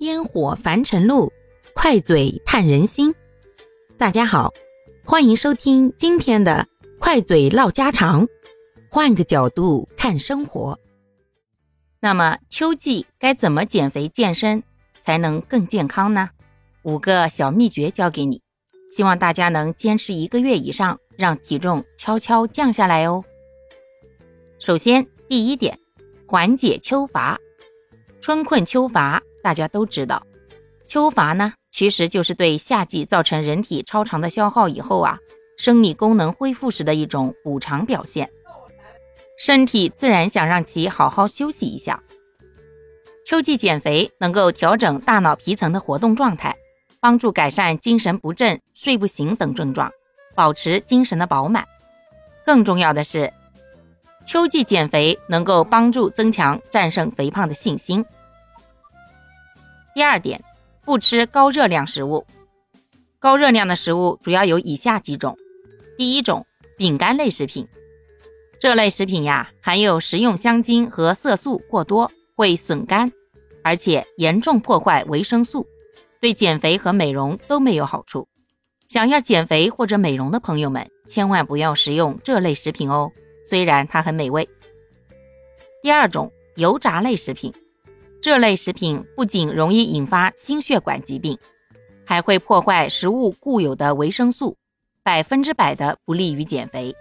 烟火凡尘路，快嘴探人心。大家好，欢迎收听今天的快嘴唠家常，换个角度看生活。那么秋季该怎么减肥健身才能更健康呢？五个小秘诀教给你，希望大家能坚持一个月以上，让体重悄悄降下来哦。首先，第一点，缓解秋乏。春困秋乏，大家都知道，秋乏呢，其实就是对夏季造成人体超长的消耗以后啊，生理功能恢复时的一种补偿表现，身体自然想让其好好休息一下。秋季减肥能够调整大脑皮层的活动状态，帮助改善精神不振、睡不醒等症状，保持精神的饱满。更重要的是。秋季减肥能够帮助增强战胜肥胖的信心。第二点，不吃高热量食物。高热量的食物主要有以下几种：第一种，饼干类食品。这类食品呀，含有食用香精和色素过多，会损肝，而且严重破坏维生素，对减肥和美容都没有好处。想要减肥或者美容的朋友们，千万不要食用这类食品哦。虽然它很美味。第二种油炸类食品，这类食品不仅容易引发心血管疾病，还会破坏食物固有的维生素，百分之百的不利于减肥。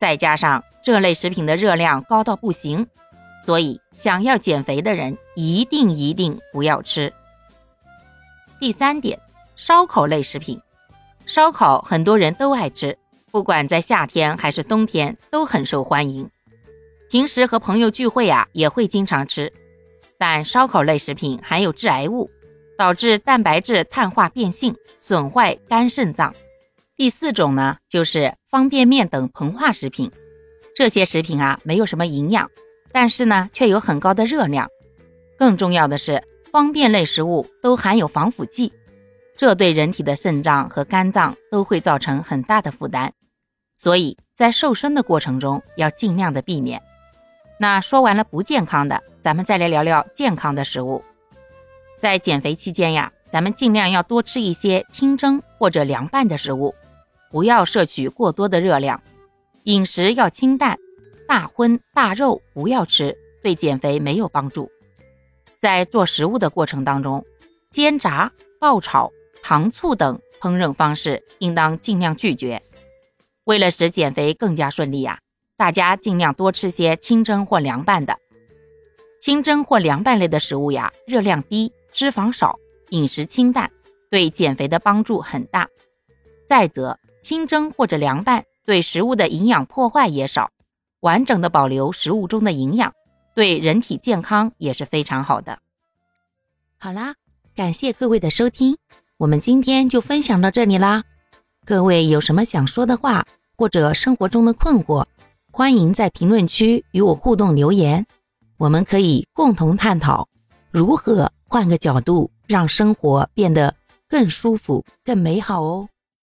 再加上这类食品的热量高到不行，所以想要减肥的人一定一定不要吃。第三点，烧烤类食品，烧烤很多人都爱吃。不管在夏天还是冬天都很受欢迎，平时和朋友聚会啊也会经常吃。但烧烤类食品含有致癌物，导致蛋白质碳化变性，损坏肝肾脏。第四种呢，就是方便面等膨化食品，这些食品啊没有什么营养，但是呢却有很高的热量。更重要的是，方便类食物都含有防腐剂，这对人体的肾脏和肝脏都会造成很大的负担。所以在瘦身的过程中要尽量的避免。那说完了不健康的，咱们再来聊聊健康的食物。在减肥期间呀，咱们尽量要多吃一些清蒸或者凉拌的食物，不要摄取过多的热量。饮食要清淡，大荤大肉不要吃，对减肥没有帮助。在做食物的过程当中，煎炸、爆炒、糖醋等烹饪方式应当尽量拒绝。为了使减肥更加顺利呀，大家尽量多吃些清蒸或凉拌的。清蒸或凉拌类的食物呀，热量低，脂肪少，饮食清淡，对减肥的帮助很大。再则，清蒸或者凉拌对食物的营养破坏也少，完整的保留食物中的营养，对人体健康也是非常好的。好啦，感谢各位的收听，我们今天就分享到这里啦。各位有什么想说的话，或者生活中的困惑，欢迎在评论区与我互动留言，我们可以共同探讨如何换个角度让生活变得更舒服、更美好哦。